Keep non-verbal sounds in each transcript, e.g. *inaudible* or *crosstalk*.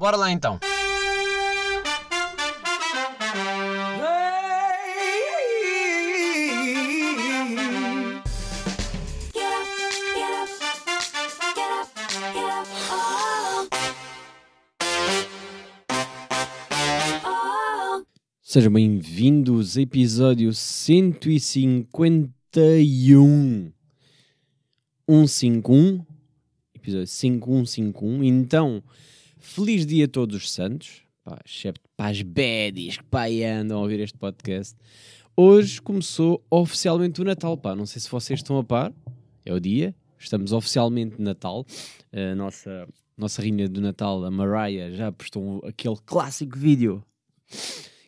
Bora lá então. Sejam bem-vindos, episódio 151. 151, episódio 5151. Então, feliz dia a todos os santos, pá, excepto para as baddies que pá, andam a ouvir este podcast. Hoje começou oficialmente o Natal, pá, não sei se vocês estão a par, é o dia, estamos oficialmente de Natal. A nossa, nossa rainha do Natal, a Mariah, já postou aquele clássico vídeo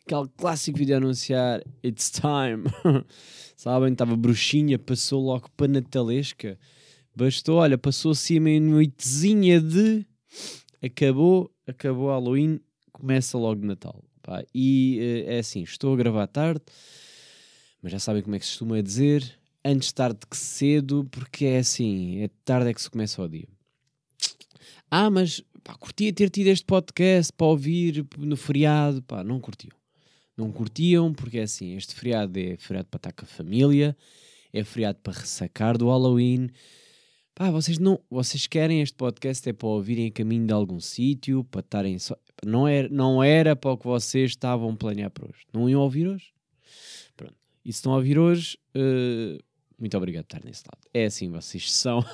aquele clássico vídeo a anunciar It's time. *laughs* Sabem? Estava bruxinha, passou logo para Natalesca. Bastou, olha, passou assim a meia-noitezinha de. Acabou, acabou Halloween, começa logo Natal. Pá. E uh, é assim, estou a gravar tarde, mas já sabem como é que se costuma dizer. Antes tarde que cedo, porque é assim, é tarde é que se começa o dia. Ah, mas pá, curtia ter tido este podcast para ouvir no feriado. Pá, não curtiu não curtiam, porque é assim, este feriado é feriado para estar com a família, é feriado para ressacar do Halloween. Pá, vocês não, vocês querem este podcast é para ouvirem a caminho de algum sítio, para estarem só. Não era, não era para o que vocês estavam a planear para hoje. Não iam ouvir hoje? Pronto. E se estão a ouvir hoje, uh, muito obrigado por estar nesse lado. É assim, vocês são.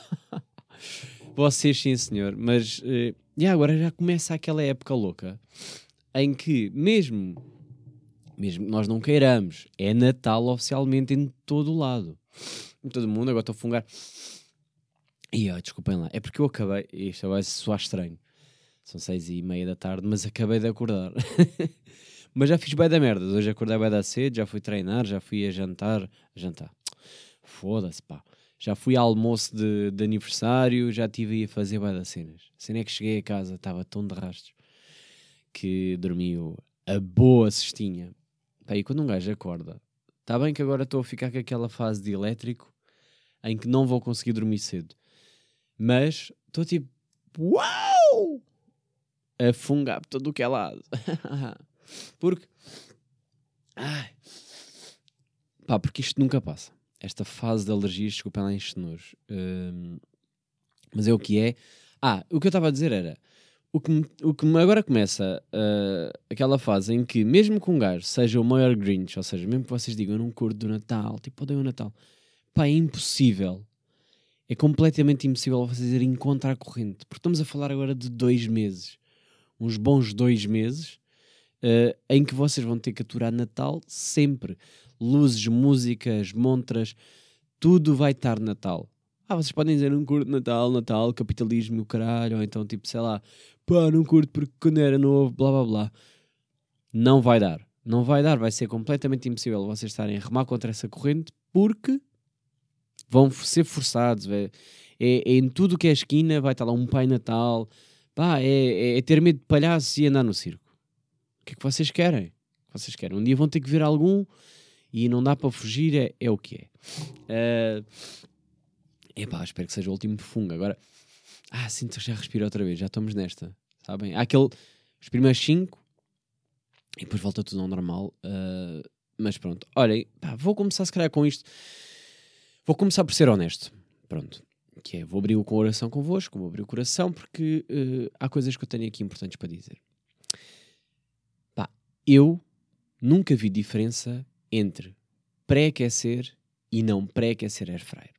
*laughs* vocês, sim, senhor. Mas, uh, e agora já começa aquela época louca em que, mesmo mesmo que nós não queiramos, é Natal oficialmente em todo o lado. Em todo o mundo, agora estou a fungar. E ó, desculpem lá, é porque eu acabei, isto vai soar estranho, são seis e meia da tarde, mas acabei de acordar. *laughs* mas já fiz bem da merda, hoje acordei bem da cedo, já fui treinar, já fui a jantar, a jantar, foda-se pá. Já fui ao almoço de, de aniversário, já estive a fazer bem das cenas. A cena é que cheguei a casa, estava tão de rastros que dormi a boa cestinha. Pá, e quando um gajo acorda, está bem que agora estou a ficar com aquela fase de elétrico em que não vou conseguir dormir cedo. Mas estou tipo, uau! A fungar por todo o que é lado. *laughs* porque. Ai. Pá, porque isto nunca passa. Esta fase de alergias, desculpa lá, enche nojo. Hum, mas é o que é. Ah, o que eu estava a dizer era o que, o que agora começa uh, aquela fase em que, mesmo que um gajo seja o maior Grinch, ou seja, mesmo que vocês digam eu não curto do Natal, tipo, odeio o Natal, pá, é impossível. É completamente impossível vocês irem contra a corrente, porque estamos a falar agora de dois meses, uns bons dois meses, uh, em que vocês vão ter que aturar Natal sempre. Luzes, músicas, montras, tudo vai estar Natal. Ah, vocês podem dizer não curto Natal, Natal, capitalismo, caralho, ou então tipo, sei lá, pá, não curto porque quando era novo, blá blá blá. Não vai dar. Não vai dar, vai ser completamente impossível vocês estarem a remar contra essa corrente porque vão ser forçados. É, é, em tudo que é esquina, vai estar lá um Pai Natal, pá, é, é, é ter medo de palhaços e andar no circo. O que é que vocês querem? Vocês querem? Um dia vão ter que ver algum e não dá para fugir, é, é o que é. Uh, epá, espero que seja o último fungo. Agora, ah, sinto que já respiro outra vez, já estamos nesta, sabem? Há aquele, os primeiros 5 e depois volta tudo ao normal. Uh, mas pronto, olhem, pá, vou começar se calhar com isto. Vou começar por ser honesto. Pronto. Que é, vou abrir o coração convosco, vou abrir o coração porque uh, há coisas que eu tenho aqui importantes para dizer. Pá, eu nunca vi diferença entre pré-aquecer e não pré-aquecer air fryer.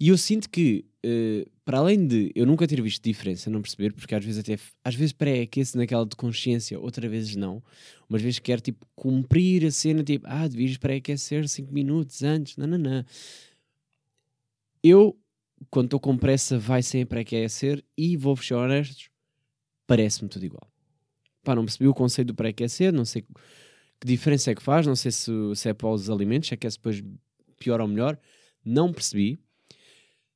E eu sinto que uh, para além de eu nunca ter visto diferença, não perceber, porque às vezes até às vezes pré-aquece naquela de consciência, outras vezes não. Umas vezes quer tipo cumprir a cena, tipo, ah, devias pré-aquecer 5 minutos antes, não, não, não. Eu, quando estou com pressa, vai sem pré-aquecer e vou fechar honestos, parece-me tudo igual. Pá, não percebi o conceito do pré-aquecer, não sei que diferença é que faz, não sei se, se é para os alimentos, se aquece depois pior ou melhor, não percebi.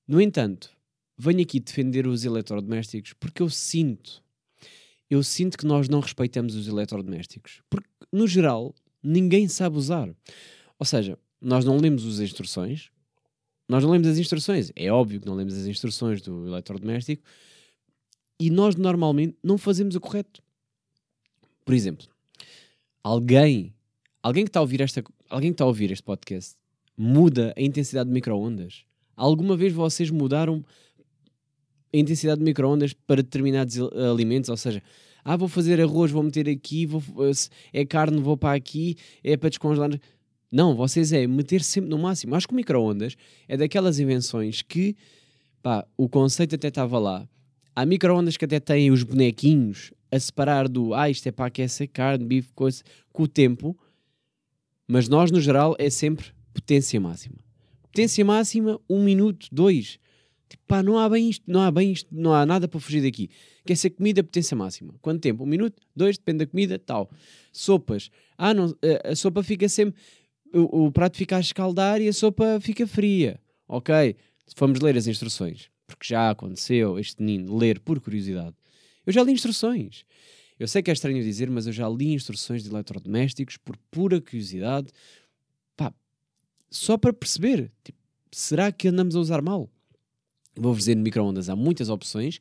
No entanto, venho aqui defender os eletrodomésticos porque eu sinto, eu sinto que nós não respeitamos os eletrodomésticos. Porque, no geral, ninguém sabe usar. Ou seja, nós não lemos as instruções, nós não lemos as instruções. É óbvio que não lemos as instruções do eletrodoméstico. e nós normalmente não fazemos o correto. Por exemplo, alguém, alguém que está a ouvir esta, alguém que está a ouvir este podcast muda a intensidade de microondas? Alguma vez vocês mudaram a intensidade de microondas para determinados alimentos? Ou seja, ah, vou fazer arroz, vou meter aqui, vou, é carne, vou para aqui, é para descongelar. Não, vocês é meter sempre no máximo. Acho que o microondas é daquelas invenções que, pá, o conceito até estava lá. Há microondas que até têm os bonequinhos a separar do, ah, isto é para aquecer carne, bife, coisa, com o tempo. Mas nós, no geral, é sempre potência máxima. Potência máxima, um minuto, dois. Tipo, pá, não há bem isto, não há bem isto, não há nada para fugir daqui. Quer ser comida, potência máxima. Quanto tempo? Um minuto? Dois? Depende da comida, tal. Sopas. Ah, não, a, a sopa fica sempre... O, o, prato fica a escaldar e a sopa fica fria. Ok, vamos ler as instruções. Porque já aconteceu este menino ler por curiosidade. Eu já li instruções. Eu sei que é estranho dizer, mas eu já li instruções de eletrodomésticos por pura curiosidade. Só para perceber. Tipo, será que andamos a usar mal? Vou-vos dizer, no micro-ondas há muitas opções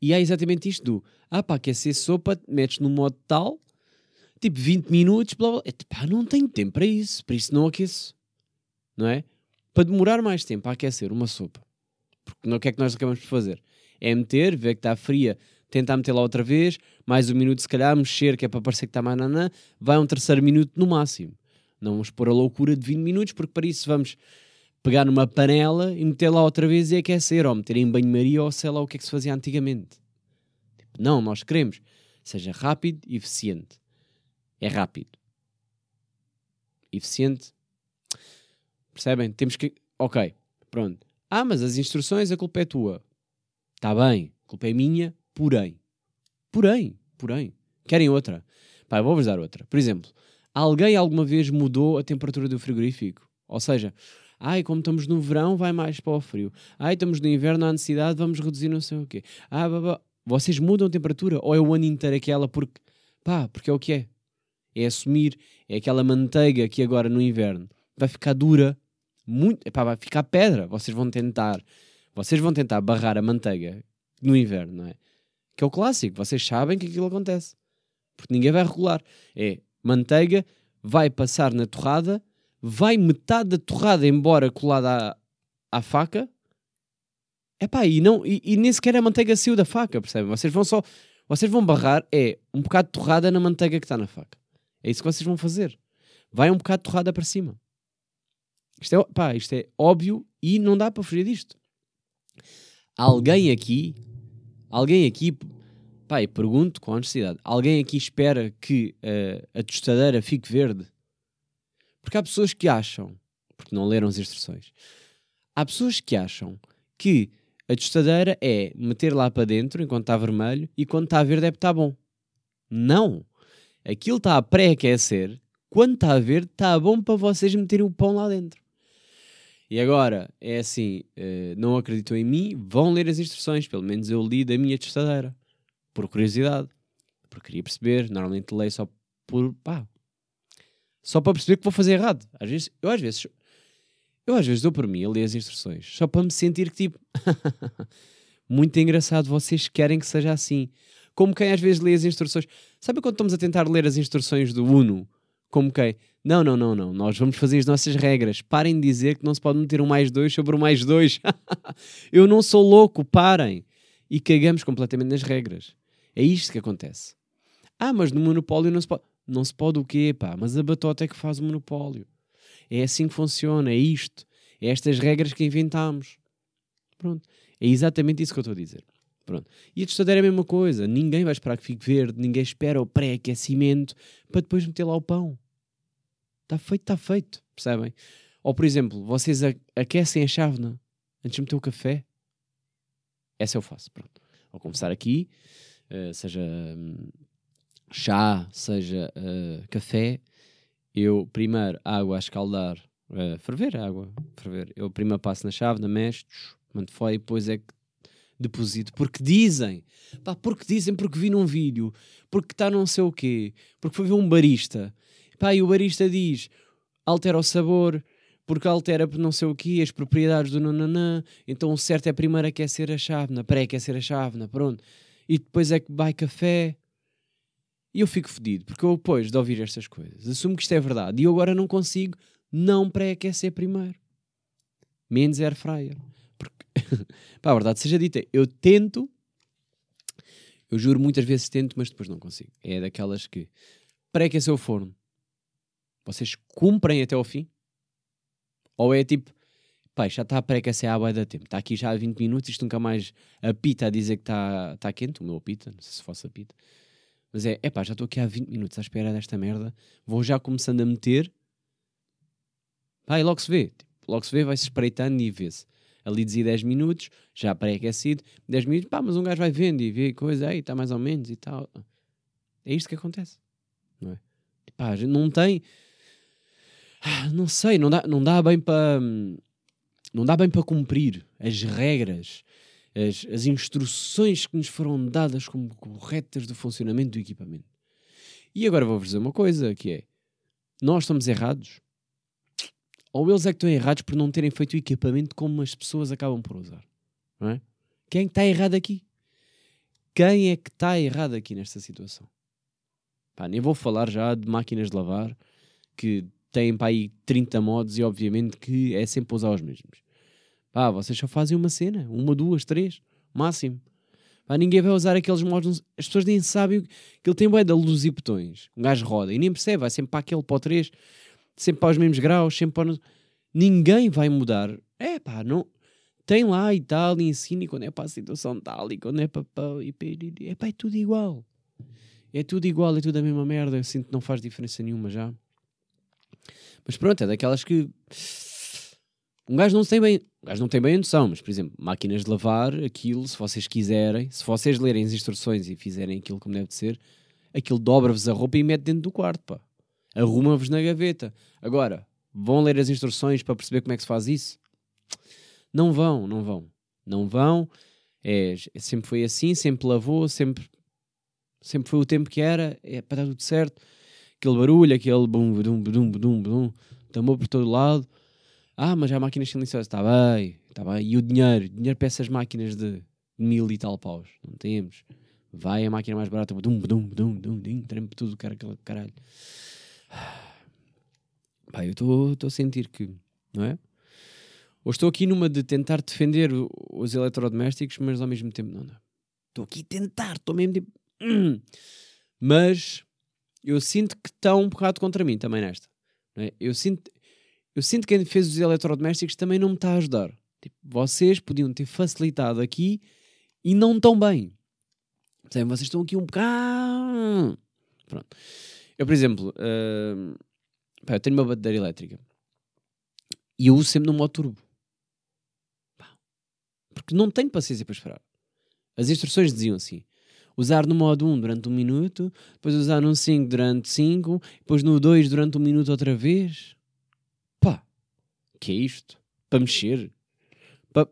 e há exatamente isto do, ah pá, aquecer sopa, metes no modo tal, tipo 20 minutos, blá blá, é, pá, não tenho tempo para isso, por isso não aqueço, não é? Para demorar mais tempo a aquecer uma sopa, porque o que é que nós acabamos de fazer? É meter, ver que está fria, tentar meter lá outra vez, mais um minuto se calhar, mexer, que é para parecer que está mais nanã, vai um terceiro minuto no máximo. Não vamos pôr a loucura de 20 minutos, porque para isso vamos pegar numa panela e meter lá outra vez e aquecer, ou meter em banho-maria, ou sei lá o que é que se fazia antigamente. Tipo, não, nós queremos seja rápido e eficiente. É rápido. Eficiente. Percebem? Temos que. Ok, pronto. Ah, mas as instruções, a culpa é tua. Está bem, a culpa é minha, porém. Porém, porém. Querem outra? Pá, vou-vos dar outra. Por exemplo, alguém alguma vez mudou a temperatura do frigorífico? Ou seja, Ai, como estamos no verão, vai mais para o frio. Ai, estamos no inverno, há necessidade, vamos reduzir não sei o quê. Ah. Vocês mudam a temperatura ou é o ano inteiro aquela porque, pá, porque é o que é. É assumir, é aquela manteiga que agora no inverno vai ficar dura, muito, epá, vai ficar pedra. Vocês vão tentar, vocês vão tentar barrar a manteiga no inverno, não é? Que é o clássico, vocês sabem que aquilo acontece. Porque ninguém vai regular. É manteiga, vai passar na torrada, vai metade da torrada embora colada à, à faca. Epá, e, não, e, e nem sequer a manteiga saiu da faca, percebem? Vocês vão só. Vocês vão barrar é um bocado de torrada na manteiga que está na faca. É isso que vocês vão fazer. Vai um bocado de torrada para cima. Isto é, pá, isto é óbvio e não dá para fugir disto. Alguém aqui, alguém aqui, e pergunto com honestidade, alguém aqui espera que uh, a tostadeira fique verde porque há pessoas que acham, porque não leram as instruções, há pessoas que acham que a tostadeira é meter lá para dentro enquanto está vermelho e quando está verde é porque está bom. Não! Aquilo está a pré-aquecer, quando está verde está bom para vocês meterem o pão lá dentro. E agora, é assim, uh, não acreditam em mim, vão ler as instruções, pelo menos eu li da minha tostadeira, por curiosidade, porque queria perceber, normalmente leio só por, pá, só para perceber que vou fazer errado. Às vezes, eu às vezes, eu às vezes dou por mim a ler as instruções, só para me sentir que tipo, *laughs* muito engraçado, vocês querem que seja assim. Como quem às vezes lê as instruções. Sabe quando estamos a tentar ler as instruções do Uno? Como quem? Não, não, não, não. Nós vamos fazer as nossas regras. Parem de dizer que não se pode meter um mais dois sobre um mais dois. *laughs* eu não sou louco, parem. E cagamos completamente nas regras. É isto que acontece. Ah, mas no monopólio não se pode. Não se pode o quê, pá? Mas a batota é que faz o monopólio. É assim que funciona, é isto. É estas regras que inventámos. Pronto. É exatamente isso que eu estou a dizer. Pronto. E a tostadeira é a mesma coisa. Ninguém vai esperar que fique verde, ninguém espera o pré-aquecimento para depois meter lá o pão. Está feito, está feito. Percebem? Ou, por exemplo, vocês aquecem a chávena antes de meter o café. Essa eu faço. Pronto. Vou começar aqui, seja hum, chá, seja uh, café, eu primeiro água a escaldar, uh, ferver a água, ferver. Eu primeiro passo na chave, na mexe, mando fora e depois é que deposito. Porque dizem, pá, porque dizem, porque vi num vídeo, porque está não sei o quê, porque foi ver um barista. Pá, e o barista diz, altera o sabor, porque altera não sei o quê, as propriedades do nananã, então o certo é primeiro aquecer a chávena, pré-aquecer a chávena, pronto. E depois é que vai café. E eu fico fedido, porque eu depois de ouvir estas coisas, assumo que isto é verdade e eu agora não consigo não pré-aquecer primeiro. Menos air fryer. Porque, *laughs* pá, a verdade seja dita, eu tento, eu juro muitas vezes tento, mas depois não consigo. É daquelas que pré-aquecer o forno. Vocês cumprem até ao fim? Ou é tipo, pá, já está a pré-aquecer há da tempo, está aqui já há 20 minutos, isto nunca mais apita a dizer que está tá quente, o meu apita, não sei se fosse apita. Mas é, pá, já estou aqui há 20 minutos à espera desta merda, vou já começando a meter. Pá, e logo se vê. Tipo, logo se vê, vai-se espreitando e vê-se. Ali dizia 10 minutos, já pré-aquecido, 10 minutos, pá, mas um gajo vai vendo e vê coisa, aí está mais ou menos e tal. É isto que acontece, não é? Pá, não tem. Ah, não sei, não dá, não dá bem para. Não dá bem para cumprir as regras as, as instruções que nos foram dadas como corretas do funcionamento do equipamento. E agora vou-vos dizer uma coisa, que é, nós estamos errados, ou eles é que estão errados por não terem feito o equipamento como as pessoas acabam por usar. Não é? Quem está errado aqui? Quem é que está errado aqui nesta situação? Pá, nem vou falar já de máquinas de lavar que têm para aí 30 modos e obviamente que é sempre usar os mesmos. Pá, vocês só fazem uma cena, uma, duas, três, máximo. Pá, ninguém vai usar aqueles modos. As pessoas nem sabem que ele tem bué da luz e botões. Um gajo roda e nem percebe, vai sempre para aquele, para o 3, sempre para os mesmos graus, sempre para. Ninguém vai mudar. É pá, não. Tem lá e tal, e ensina, e quando é para a situação tal, e quando é para. É pá, é tudo igual. É tudo igual, é tudo a mesma merda. Eu sinto que não faz diferença nenhuma já. Mas pronto, é daquelas que um gajo não tem bem, um gajo não tem bem a noção, mas por exemplo, máquinas de lavar, aquilo, se vocês quiserem, se vocês lerem as instruções e fizerem aquilo como deve de ser, aquilo dobra-vos a roupa e mete dentro do quarto, pá. Arruma-vos na gaveta. Agora, vão ler as instruções para perceber como é que se faz isso? Não vão, não vão. Não vão. É, sempre foi assim, sempre lavou, sempre, sempre foi o tempo que era, é para dar tudo certo. Aquele barulho, aquele bum, bum, bum, bum, bum, tambor por todo lado ah, mas há máquinas silenciosas. Está bem, está bem. E o dinheiro? Dinheiro para essas máquinas de mil e tal paus. Não temos. Vai a máquina mais barata. Dum, dum, dum, dum, dum, trempe tudo, cara, caralho. Pá, eu estou a sentir que, não é? Ou estou aqui numa de tentar defender os eletrodomésticos, mas ao mesmo tempo não. Estou aqui a tentar, estou mesmo tipo. Hum. Mas eu sinto que estão um bocado contra mim também nesta. É? Eu sinto, eu sinto que quem fez os eletrodomésticos também não me está a ajudar. Tipo, vocês podiam ter facilitado aqui e não tão bem. Então, vocês estão aqui um bocado. Pronto. Eu, por exemplo, uh, pá, eu tenho uma bateria elétrica e eu uso sempre no modo turbo. Porque não tenho paciência para esperar. As instruções diziam assim: usar no modo 1 durante um minuto, depois usar no 5 durante 5, depois no 2 durante um minuto outra vez que é isto? Para mexer? Para,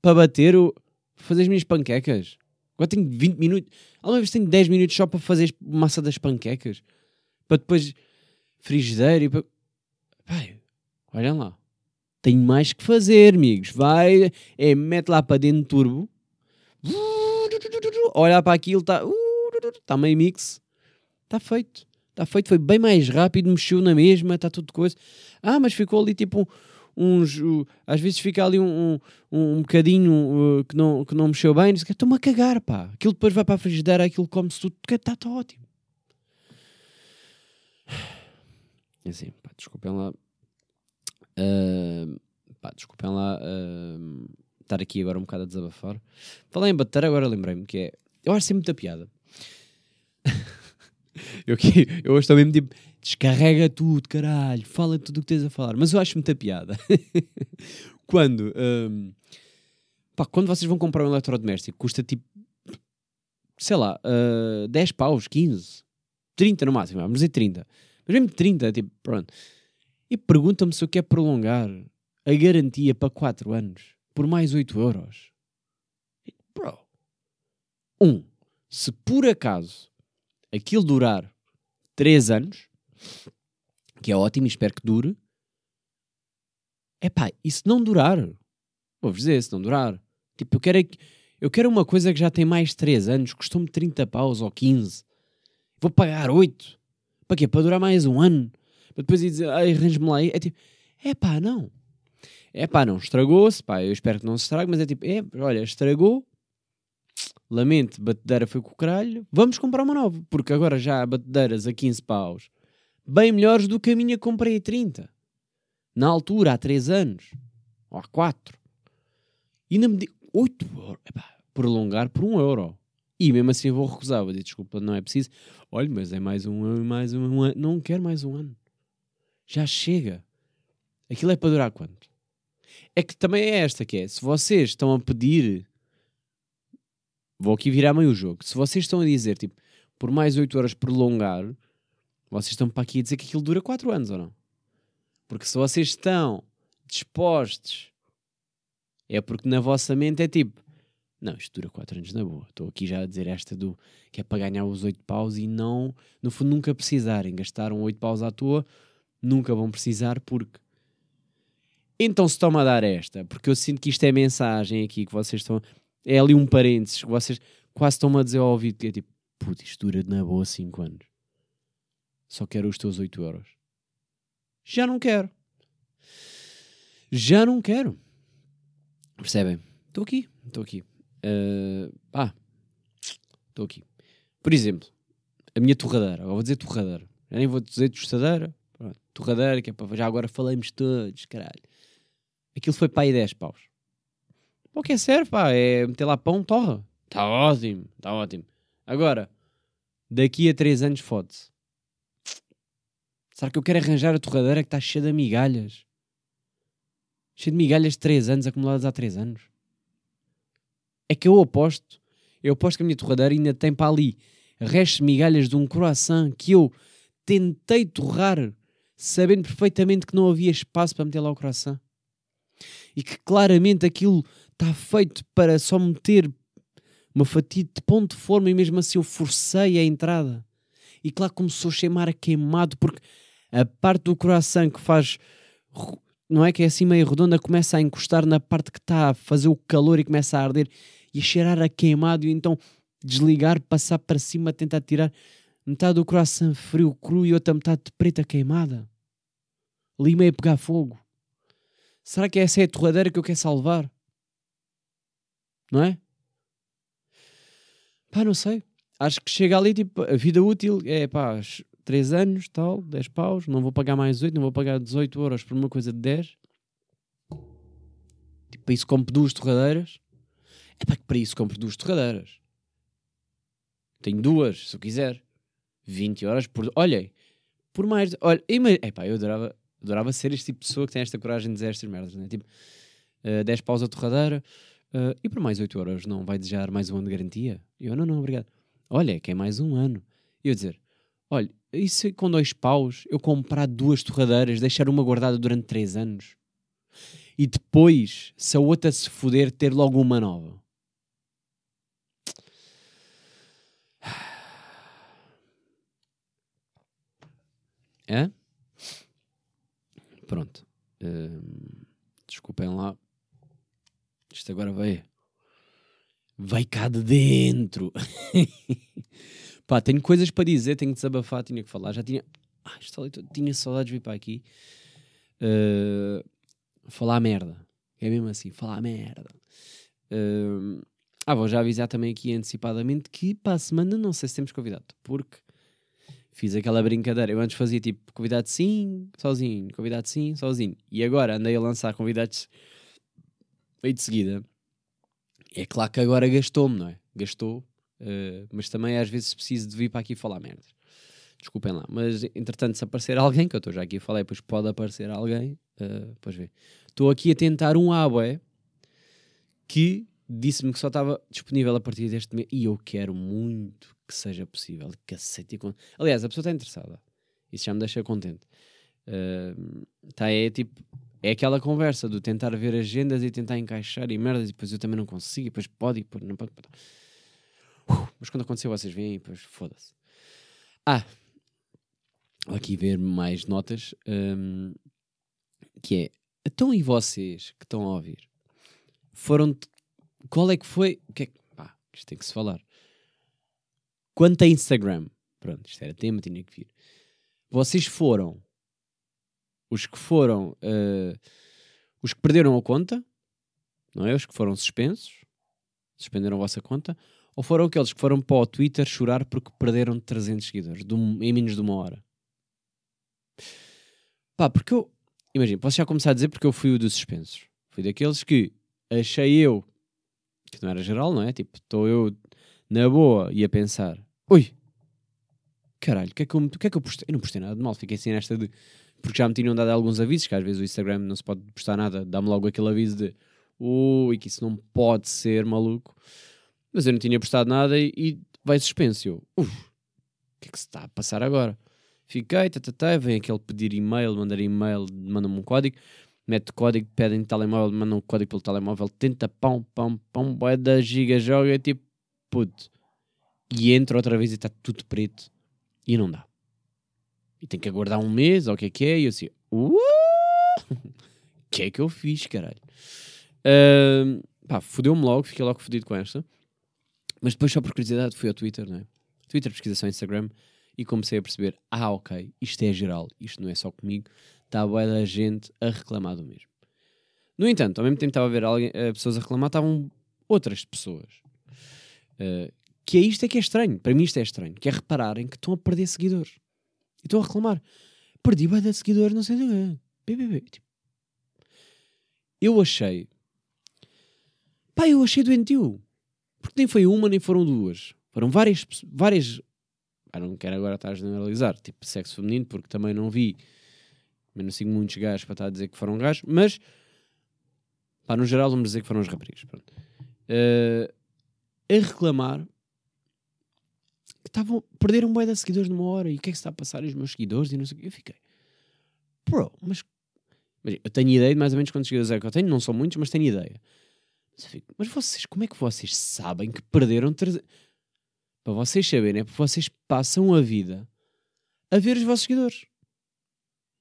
para bater? O, fazer as minhas panquecas? Agora tenho 20 minutos. Alguma vez tenho 10 minutos só para fazer massa das panquecas? Para depois frigideira e para... Pai, olhem lá. Tenho mais que fazer, amigos. Vai, é, mete lá para dentro turbo. Olha para aquilo, está tá meio mix. Está feito. Está feito, foi bem mais rápido, mexeu na mesma, está tudo coisa. Ah, mas ficou ali tipo uns. Uh, às vezes fica ali um, um, um bocadinho uh, que, não, que não mexeu bem. Estou-me a cagar, pá. Aquilo depois vai para a frigideira, aquilo come-se tudo. Está tá ótimo. Assim, pá, desculpem lá. Uh, pá, desculpem lá uh, estar aqui agora um bocado a desabafar. Falei em bater, agora lembrei-me que é. Eu acho sempre muita piada. *laughs* eu, eu hoje estou mesmo tipo descarrega tudo, caralho, fala tudo o que tens a falar. Mas eu acho muita piada. *laughs* quando, um, pá, quando vocês vão comprar um eletrodoméstico, custa tipo, sei lá, uh, 10 paus, 15, 30 no máximo, vamos dizer 30. Mas mesmo 30, tipo, pronto. E pergunta-me se eu quero prolongar a garantia para 4 anos por mais 8 euros. Bro. Um, se por acaso aquilo durar 3 anos, que é ótimo e espero que dure. É pá, e se não durar? Vou-vos dizer, se não durar. Tipo, eu quero, é Eu quero uma coisa que já tem mais de 3 anos, custou-me 30 paus ou 15. Vou pagar 8. Para quê? Para durar mais um ano? Para depois ir dizer, ai, arranjo-me lá. É tipo, é pá, não. É pá, não, estragou-se, pá, eu espero que não se estrague, mas é tipo, é, olha, estragou, lamento, batedeira foi com o caralho, vamos comprar uma nova, porque agora já há batedeiras a 15 paus, bem melhores do que a minha comprei a 30. Na altura, há 3 anos, ou há 4. E ainda me digo, 8 euros, epá, prolongar por 1 euro. E mesmo assim eu vou recusar, vou dizer, desculpa, não é preciso. Olha, mas é mais um ano, mais um ano, não quero mais um ano. Já chega. Aquilo é para durar quanto? É que também é esta que é, se vocês estão a pedir vou aqui virar meio o jogo. Se vocês estão a dizer, tipo, por mais 8 horas prolongar, vocês estão para aqui a dizer que aquilo dura 4 anos ou não? Porque se vocês estão dispostos, é porque na vossa mente é tipo, não, isto dura 4 anos na boa. Estou aqui já a dizer esta do que é para ganhar os 8 paus e não, no fundo, nunca precisarem. Gastaram 8 paus à toa, nunca vão precisar porque. Então se toma a dar esta, porque eu sinto que isto é mensagem aqui que vocês estão é ali um parênteses que vocês quase estão-me a dizer ao ouvido que é tipo, puto, isto dura na boa 5 anos. Só quero os teus 8 euros. Já não quero. Já não quero. Percebem? Estou aqui, estou aqui. Uh, estou aqui. Por exemplo, a minha torradeira. Eu vou dizer torradeira. Já nem vou dizer tostadeira. Torradeira, que é para. Já agora falamos todos, caralho. Aquilo foi para aí 10 paus. O que é serve, pá, é meter lá pão, torra. Está ótimo, está ótimo. Agora, daqui a 3 anos fode-se. Será que eu quero arranjar a torradeira que está cheia de migalhas? Cheia de migalhas de 3 anos, acumuladas há 3 anos. É que eu aposto, eu aposto que a minha torradeira ainda tem para ali restos de migalhas de um croissant que eu tentei torrar, sabendo perfeitamente que não havia espaço para meter lá o croissant. E que claramente aquilo está feito para só meter uma fatia de ponto de forma e mesmo assim eu forcei a entrada. E claro começou a chamar a queimado porque a parte do coração que faz, não é que é assim meio redonda, começa a encostar na parte que está a fazer o calor e começa a arder e a cheirar a queimado e então desligar, passar para cima, tentar tirar metade do coração frio, cru e outra metade de preta queimada. Meio a pegar fogo. Será que essa é a torradeira que eu quero salvar? não é? Pá, não sei. Acho que chega ali, tipo, a vida útil é pá, 3 anos, tal, 10 paus, não vou pagar mais 8, não vou pagar 18 euros por uma coisa de 10. Tipo, para isso compro duas torradeiras. É pá, que para isso compro duas torradeiras. Tenho duas, se eu quiser. 20 horas por. Olhem, por mais. Olha, é pá, eu adorava, adorava ser este tipo de pessoa que tem esta coragem de dizer estas merdas, né? Tipo, uh, eh, 10 paus a torradeira. Uh, e por mais 8 euros não vai desejar mais um ano de garantia? Eu, não, não, obrigado. Olha, que é mais um ano. E eu dizer, olha, isso com dois paus, eu comprar duas torradeiras, deixar uma guardada durante 3 anos. E depois, se a outra se foder, ter logo uma nova. É? Pronto. Uh, desculpem lá isto agora vai. Vai cá de dentro. *laughs* Pá, tenho coisas para dizer, tenho que desabafar, tinha que falar. Já tinha. Ah, tinha saudades de vir para aqui. Uh, falar merda. É mesmo assim, falar merda. Uh, ah, vou já avisar também aqui antecipadamente que para a semana não sei se temos convidado, porque fiz aquela brincadeira. Eu antes fazia tipo convidado sim, sozinho, convidado sim, sozinho. E agora andei a lançar convidados meio de seguida. É claro que agora gastou-me, não é? Gastou, uh, mas também às vezes preciso de vir para aqui falar merdas. Desculpem lá, mas entretanto, se aparecer alguém, que eu estou já aqui a falar, depois pode aparecer alguém, uh, pois vê. Estou aqui a tentar um abo que disse-me que só estava disponível a partir deste mês e eu quero muito que seja possível. Cacete. Aliás, a pessoa está interessada. Isso já me deixa contente. Uh, tá, é tipo, é aquela conversa do tentar ver agendas e tentar encaixar e merdas, e depois eu também não consigo, e depois pode, e depois não pode. *laughs* Mas quando aconteceu, vocês veem, depois foda-se. Ah, vou aqui ver mais notas. Um, que é, então e vocês que estão a ouvir? Foram. Qual é que foi. Que é, Isto tem que se falar. Quanto a Instagram, pronto, isto era tema, tinha que vir. Vocês foram os que foram uh, os que perderam a conta, não é? Os que foram suspensos, suspenderam a vossa conta, ou foram aqueles que foram para o Twitter chorar porque perderam 300 seguidores um, em menos de uma hora? Pá, porque eu, imagina, posso já começar a dizer porque eu fui o dos suspensos. Fui daqueles que achei eu, que não era geral, não é? Tipo, estou eu na boa e a pensar, ui, caralho, o que, é que, eu, que é que eu postei? Eu não postei nada de mal, fiquei assim nesta de. Porque já me tinham dado alguns avisos, que às vezes o Instagram não se pode postar nada, dá-me logo aquele aviso de ui, que isso não pode ser maluco. Mas eu não tinha postado nada e, e vai suspenso. Eu, o que é que se está a passar agora? Fiquei, tatatá, vem aquele pedir e-mail, mandar e-mail, manda-me um código, mete código, pedem telemóvel, mandam um código pelo telemóvel, tenta pão, pão, pão, boé da giga, joga, tipo, puto. E entra outra vez e está tudo preto. E não dá. E tem que aguardar um mês, ou o que é que é, e eu assim, *laughs* o que é que eu fiz, caralho? Uh, pá, fodeu-me logo, fiquei logo fodido com esta. Mas depois, só por curiosidade, fui ao Twitter, não é? Twitter, pesquisação Instagram, e comecei a perceber: ah, ok, isto é geral, isto não é só comigo, está a boa da gente a reclamar do mesmo. No entanto, ao mesmo tempo estava a ver alguém, uh, pessoas a reclamar, estavam outras pessoas. Uh, que é isto é que é estranho, para mim isto é estranho, que é repararem que estão a perder seguidores. E estão a reclamar. Perdi bué de seguidores, não sei do quê. Tipo, eu achei. Pá, eu achei doentio. Porque nem foi uma, nem foram duas. Foram várias. várias ah, não quero agora estar a generalizar, tipo sexo feminino, porque também não vi. Mas não sigo muitos gajos para estar a dizer que foram gajos, mas. Pá, no geral, vamos dizer que foram os rapazes. Pronto. Uh, a reclamar que estavam, perderam um de seguidores numa hora e o que é que se está a passar os meus seguidores e não sei o que. Eu fiquei, bro, mas, mas eu tenho ideia de mais ou menos quantos seguidores é que eu tenho, não são muitos, mas tenho ideia. Mas, fico, mas vocês, como é que vocês sabem que perderam 300? Para vocês saberem, é porque vocês passam a vida a ver os vossos seguidores.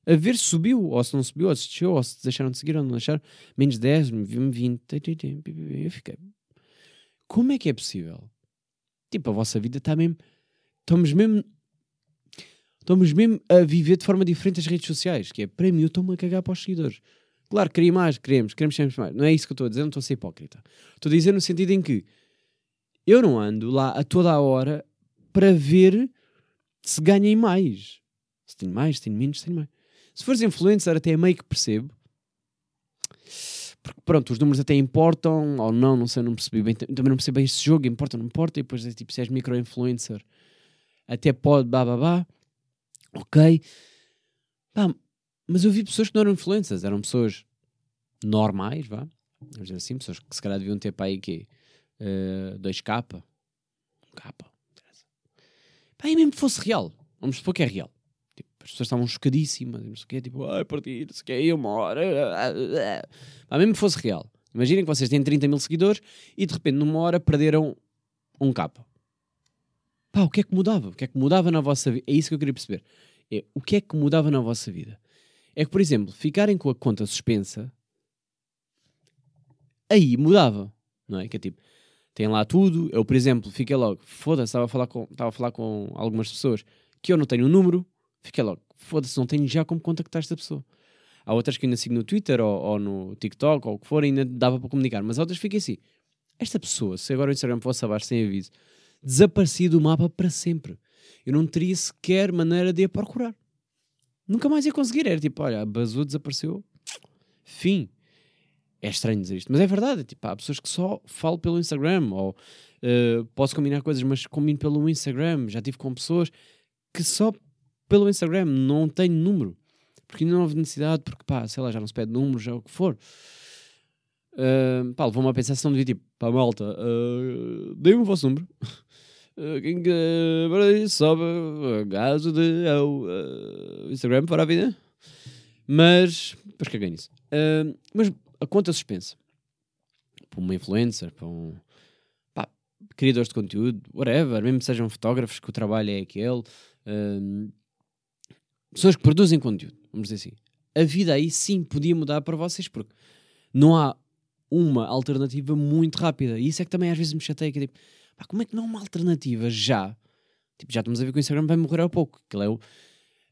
A ver se subiu, ou se não subiu, ou se desceu, ou se deixaram de seguir, ou não deixaram. Menos 10, 20. Eu fiquei. Como é que é possível? Tipo, a vossa vida está mesmo. Estamos mesmo. Estamos mesmo a viver de forma diferente as redes sociais. Que é, para mim, eu estou-me a cagar para os seguidores. Claro, queria mais, queremos, queremos sempre mais. Não é isso que eu estou a dizer, não estou a ser hipócrita. Estou a dizer no sentido em que eu não ando lá a toda a hora para ver se ganhem mais. Se tenho mais, se tenho menos, se tenho mais. Se fores influencer, até é meio que percebo. Porque pronto, os números até importam, ou não, não sei, não percebi bem. Também não percebi bem este jogo, importa ou não importa. E depois é tipo, se és micro-influencer, até pode, bah. Ok. Bah, mas eu vi pessoas que não eram influencers, eram pessoas normais, vá. Vamos dizer assim, pessoas que se calhar deviam ter para aí quê? Uh, 2K. 1K. Pá, e mesmo que fosse real. Vamos supor que é real. Tipo, as pessoas estavam chocadíssimas, não sei o quê, tipo, ai, perdi, não sei o quê, uma hora. Pá, mesmo que fosse real. Imaginem que vocês têm 30 mil seguidores e de repente numa hora perderam um capa. Pá, o que é que mudava? O que é que mudava na vossa vida? É isso que eu queria perceber. É, o que é que mudava na vossa vida? É que, por exemplo, ficarem com a conta suspensa, aí mudava, não é? Que é tipo, tem lá tudo. Eu, por exemplo, fiquei logo, foda-se, estava a, falar com, estava a falar com algumas pessoas que eu não tenho o um número, fiquei logo, foda-se, não tenho já como contactar esta pessoa. Há outras que ainda sigo no Twitter ou, ou, no TikTok ou o que for, ainda dava para comunicar, mas outras fiquei assim. Esta pessoa, se agora o Instagram fosse abaixo sem aviso, desaparecia do mapa para sempre. Eu não teria sequer maneira de a procurar nunca mais ia conseguir. Era tipo, olha, basou, desapareceu, fim. É estranho dizer isto, mas é verdade. Tipo, há pessoas que só falam pelo Instagram ou uh, posso combinar coisas, mas combino pelo Instagram. Já tive com pessoas que só pelo Instagram não tenho número porque não houve necessidade, porque pá, sei lá, já não se pede números, já o que for. Uh, pá, levou-me a pensar se não devia tipo, pá, malta, uh, dê-me o vosso número. Quem que sobe gaso de ao uh, Instagram para a vida. Mas, depois caguei nisso. Uh, mas a conta suspensa para uma influencer, para um pá, criadores de conteúdo, whatever, mesmo que sejam fotógrafos que o trabalho é aquele, uh, pessoas que produzem conteúdo, vamos dizer assim. A vida aí sim podia mudar para vocês, porque não há uma alternativa muito rápida. E isso é que também às vezes me chateia, que é tipo, Como é que não há uma alternativa já? Tipo, já estamos a ver que o Instagram vai morrer há pouco. Aquilo é, o,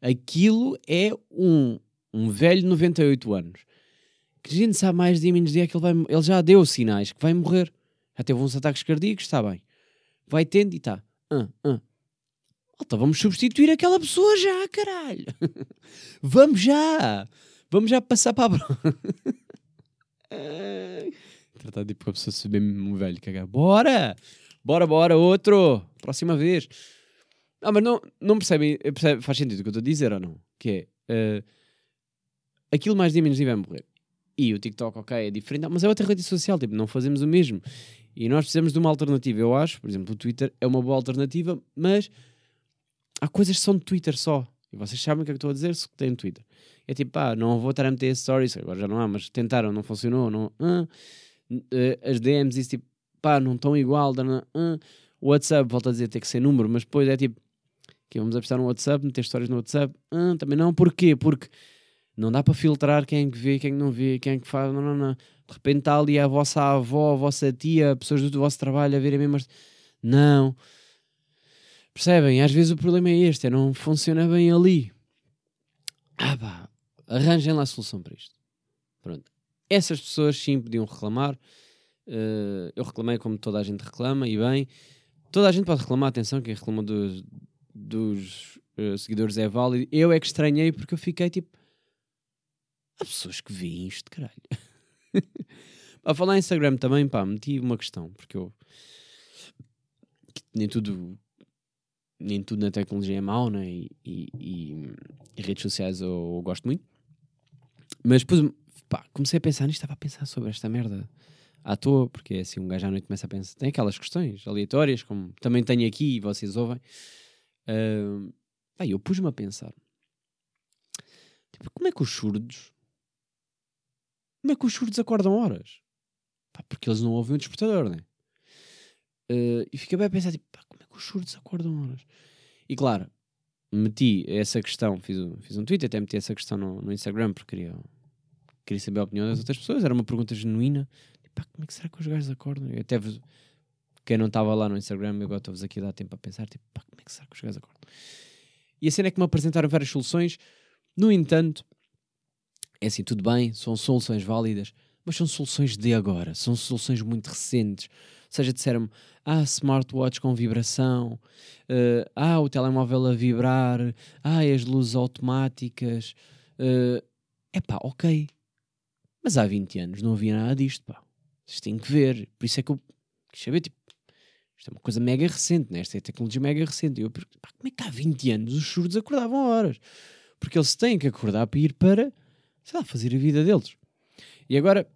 aquilo é um, um velho de 98 anos que a gente sabe mais dia menos dia que ele, vai, ele já deu sinais que vai morrer. Já teve uns ataques cardíacos, está bem. Vai tendo e está. Ah, ah. Vamos substituir aquela pessoa já, caralho. *laughs* vamos já. Vamos já passar para a *laughs* Tratar tipo com a pessoa se bem um velho cagar. Bora! Bora, bora, outro! Próxima vez. Ah, mas não, não percebem, percebe, faz sentido o que eu estou a dizer ou não? Que é, uh, aquilo mais dia menos dia vai morrer. E o TikTok, ok, é diferente, mas é outra rede social, tipo, não fazemos o mesmo. E nós precisamos de uma alternativa, eu acho. Por exemplo, o Twitter é uma boa alternativa, mas há coisas que são de Twitter só. E vocês sabem o que é que estou a dizer se tem Twitter. É tipo, pá, não vou estar a meter stories, agora já não há, mas tentaram, não funcionou, não. Uh, as DMs, isso tipo, pá, não estão igual. Uh, o WhatsApp, volto a dizer, tem que ser número, mas depois é tipo, que vamos apostar no WhatsApp, meter histórias no WhatsApp. Uh, também não, porquê? Porque não dá para filtrar quem é que vê, quem é não vê, quem é que faz, não, não, não. De repente está ali a vossa avó, a vossa tia, pessoas do vosso trabalho a verem mesmo. Não. Percebem? Às vezes o problema é este, é não funciona bem ali. Ah pá, arranjem lá a solução para isto. Pronto. Essas pessoas sim podiam reclamar. Uh, eu reclamei como toda a gente reclama, e bem. Toda a gente pode reclamar, atenção, quem reclama dos, dos uh, seguidores é válido. Eu é que estranhei porque eu fiquei tipo. Há pessoas que veem isto, caralho. *laughs* a falar em Instagram também, pá, meti uma questão, porque eu. Nem tudo. Nem tudo na tecnologia é mau, né? E, e, e, e redes sociais eu, eu, gosto muito. Mas depois, pá, comecei a pensar nisto, estava a pensar sobre esta merda à toa, porque é assim um gajo à noite começa a pensar. Tem aquelas questões aleatórias, como também tenho aqui e vocês ouvem. Uh, eu pus-me a pensar. Tipo, como é que os surdos como é que os surdos acordam horas? Pá, porque eles não ouvem o despertador, né? Uh, e fica bem a pensar, tipo, pá, como é que os surdos acordam horas? E claro, meti essa questão, fiz um, fiz um tweet, até meti essa questão no, no Instagram, porque queria, queria saber a opinião das outras pessoas, era uma pergunta genuína. Pá, como é que será que os gajos acordam? Eu até vos, quem não estava lá no Instagram, eu agora estou-vos aqui a dar tempo a pensar, tipo, pá, como é que será que os gajos acordam? E a cena é que me apresentaram várias soluções, no entanto, é assim, tudo bem, são soluções válidas, mas são soluções de agora, são soluções muito recentes. Ou seja, disseram-me, ah, smartwatch com vibração, uh, ah, o telemóvel a vibrar, ah, as luzes automáticas. É uh, pá, ok. Mas há 20 anos não havia nada disto, pá. Vocês têm que ver. Por isso é que eu quis saber, tipo, isto é uma coisa mega recente, né? Esta é tecnologia mega recente. E eu pergunto, pá, como é que há 20 anos os surdos acordavam horas? Porque eles têm que acordar para ir para sei lá, fazer a vida deles. E agora,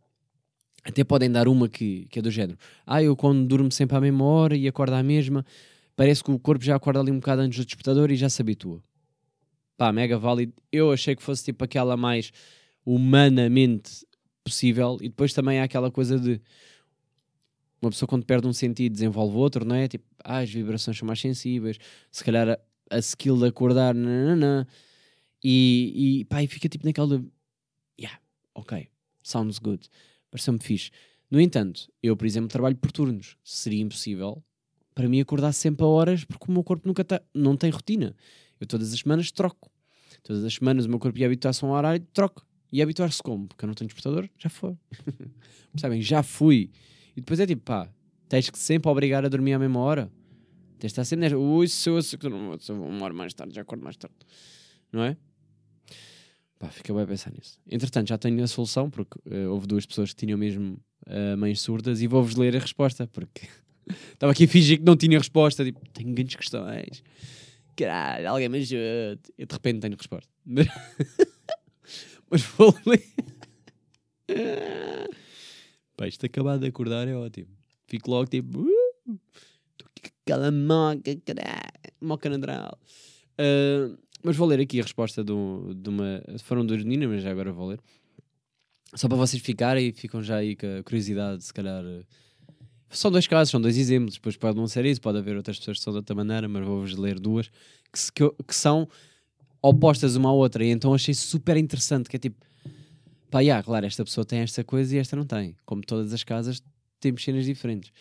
até podem dar uma que, que é do género: ah, eu quando durmo sempre à mesma hora e acordo à mesma, parece que o corpo já acorda ali um bocado antes do despertador e já se habitua. Pá, mega válido. Eu achei que fosse tipo aquela mais humanamente possível, e depois também há aquela coisa de uma pessoa quando perde um sentido desenvolve outro, não é? Tipo, ah, as vibrações são mais sensíveis, se calhar a, a skill de acordar, nanana, e, e pá, e fica tipo naquela yeah, ok, sounds good, pareceu-me fixe. No entanto, eu, por exemplo, trabalho por turnos. Seria impossível para mim acordar sempre a horas porque o meu corpo nunca tá, não tem rotina. Eu todas as semanas troco. Todas as semanas o meu corpo ia habituar-se a um horário, troco. E habituar-se como? Porque eu não tenho despertador? Já foi. *laughs* Percebem? Já fui. E depois é tipo, pá, tens que sempre obrigar a dormir à mesma hora. Tens de estar sempre nesta. Ui, se eu, se eu, uma hora mais tarde, já acordo mais tarde. Não é? Pá, fica bem a pensar nisso. Entretanto, já tenho a solução, porque uh, houve duas pessoas que tinham mesmo uh, mães surdas e vou-vos ler a resposta, porque *laughs* estava aqui a fingir que não tinha resposta. Tipo, tenho grandes questões. Caralho, alguém me ajude. Eu de repente tenho resposta. *laughs* Mas, vou ler. *laughs* Pá, isto acabado de acordar é ótimo. Fico logo tipo. Uh, aquela moca, caralho. Moca natural. Uh, mas vou ler aqui a resposta de, um, de uma. Foram duas meninas, mas já agora vou ler. Só para vocês ficarem e ficam já aí com a curiosidade, se calhar. Eh, são dois casos, são dois exemplos. Depois pode não ser isso, pode haver outras pessoas que são de outra maneira, mas vou-vos ler duas que, que, que, são opostas uma à outra. E então achei super interessante. Que é tipo, pá, yeah, claro, esta pessoa tem esta coisa e esta não tem. Como todas as casas, temos cenas diferentes.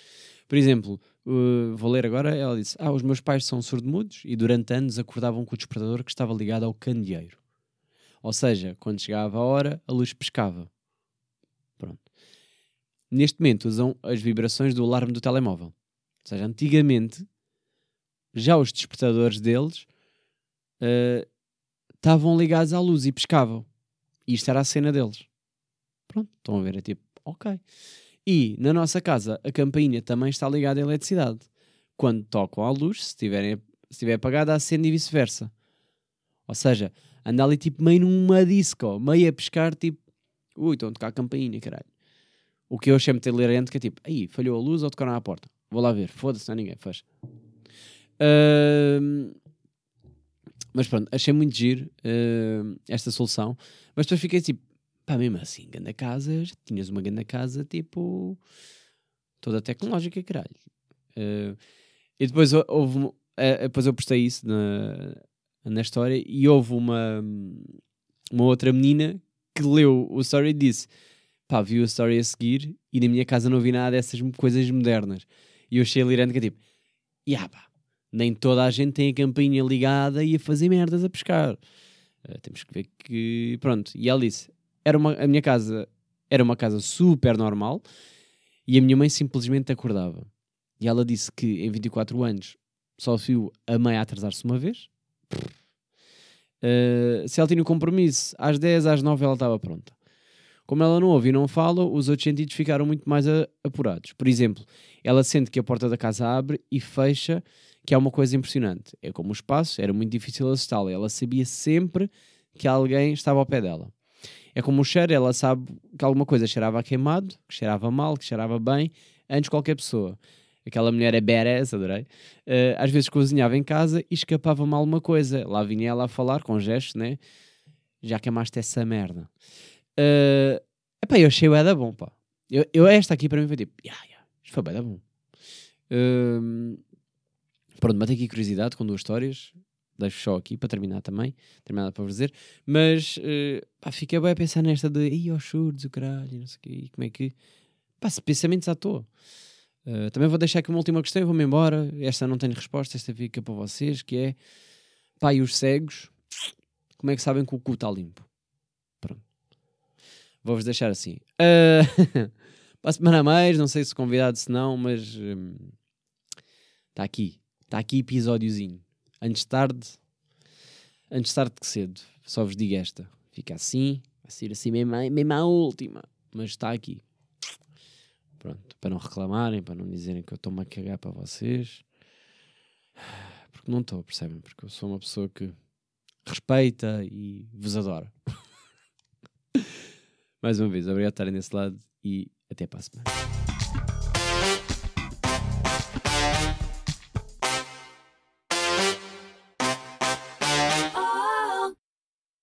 Por exemplo, Uh, vou ler agora. Ela disse: Ah, os meus pais são surdo-mudos e durante anos acordavam com o despertador que estava ligado ao candeeiro. Ou seja, quando chegava a hora, a luz pescava. Pronto. Neste momento usam as vibrações do alarme do telemóvel. Ou seja, antigamente, já os despertadores deles uh, estavam ligados à luz e pescavam. E isto era a cena deles. Pronto, estão a ver, é tipo, ok. E na nossa casa a campainha também está ligada à eletricidade. Quando tocam à luz, se, tiverem, se estiver apagada, acende e vice-versa. Ou seja, anda ali tipo meio numa disco, meio a pescar, tipo, ui, estão a tocar a campainha, caralho. O que eu achei muito hilarante que é tipo, aí, falhou a luz ou tocaram à porta? Vou lá ver, foda-se, não é ninguém, faz. Uh, mas pronto, achei muito giro uh, esta solução. Mas depois fiquei tipo, pá, mesmo assim, grande casa, tinhas uma grande casa tipo toda tecnológica, caralho. Uh, e depois houve, uh, depois eu postei isso na, na história e houve uma, uma outra menina que leu o story e disse: pá, viu a story a seguir e na minha casa não vi nada dessas coisas modernas. E eu achei alirante que é tipo, yeah, pá, nem toda a gente tem a campainha ligada e a fazer merdas a pescar. Uh, temos que ver que. Pronto. E ela disse: era uma, a minha casa era uma casa super normal e a minha mãe simplesmente acordava. E ela disse que em 24 anos só viu a mãe atrasar-se uma vez. Uh, se ela tinha um compromisso às 10, às 9 ela estava pronta. Como ela não ouve e não fala, os outros sentidos ficaram muito mais a, apurados. Por exemplo, ela sente que a porta da casa abre e fecha que é uma coisa impressionante. É como o espaço, era muito difícil assustá-la. Ela sabia sempre que alguém estava ao pé dela. É como o cheiro, ela sabe que alguma coisa cheirava a queimado, que cheirava mal, que cheirava bem, antes de qualquer pessoa. Aquela mulher é badass, adorei. Uh, às vezes cozinhava em casa e escapava mal uma coisa. Lá vinha ela a falar com gestos, né? Já queimaste essa merda. Uh, epá, eu achei o Eda bom, pá. Eu, eu, esta aqui para mim foi tipo, yeah, yeah, isto foi bem bom. Uh, Pronto, matei aqui curiosidade com duas histórias. Deixo só aqui para terminar também. Terminar para vos dizer. Mas uh, pá, fiquei bem a pensar nesta de Ih, aos surdos, o caralho, não sei o quê. Como é que. Pá, pensamentos à toa. Uh, também vou deixar aqui uma última questão e vou-me embora. Esta não tenho resposta, esta fica para vocês, que é pá, e os cegos, como é que sabem que o cu está limpo? Pronto. Vou-vos deixar assim. Uh, *laughs* para a semana a mais, não sei se convidado se não, mas está um, aqui. Está aqui episódiozinho. Antes tarde, antes tarde que cedo. Só vos digo esta. Fica assim, vai ser assim mesmo, mesmo a última. Mas está aqui. Pronto, para não reclamarem, para não dizerem que eu estou-me a cagar para vocês. Porque não estou, percebem? Porque eu sou uma pessoa que respeita e vos adora. *laughs* Mais uma vez, obrigado por estarem desse lado e até para a semana.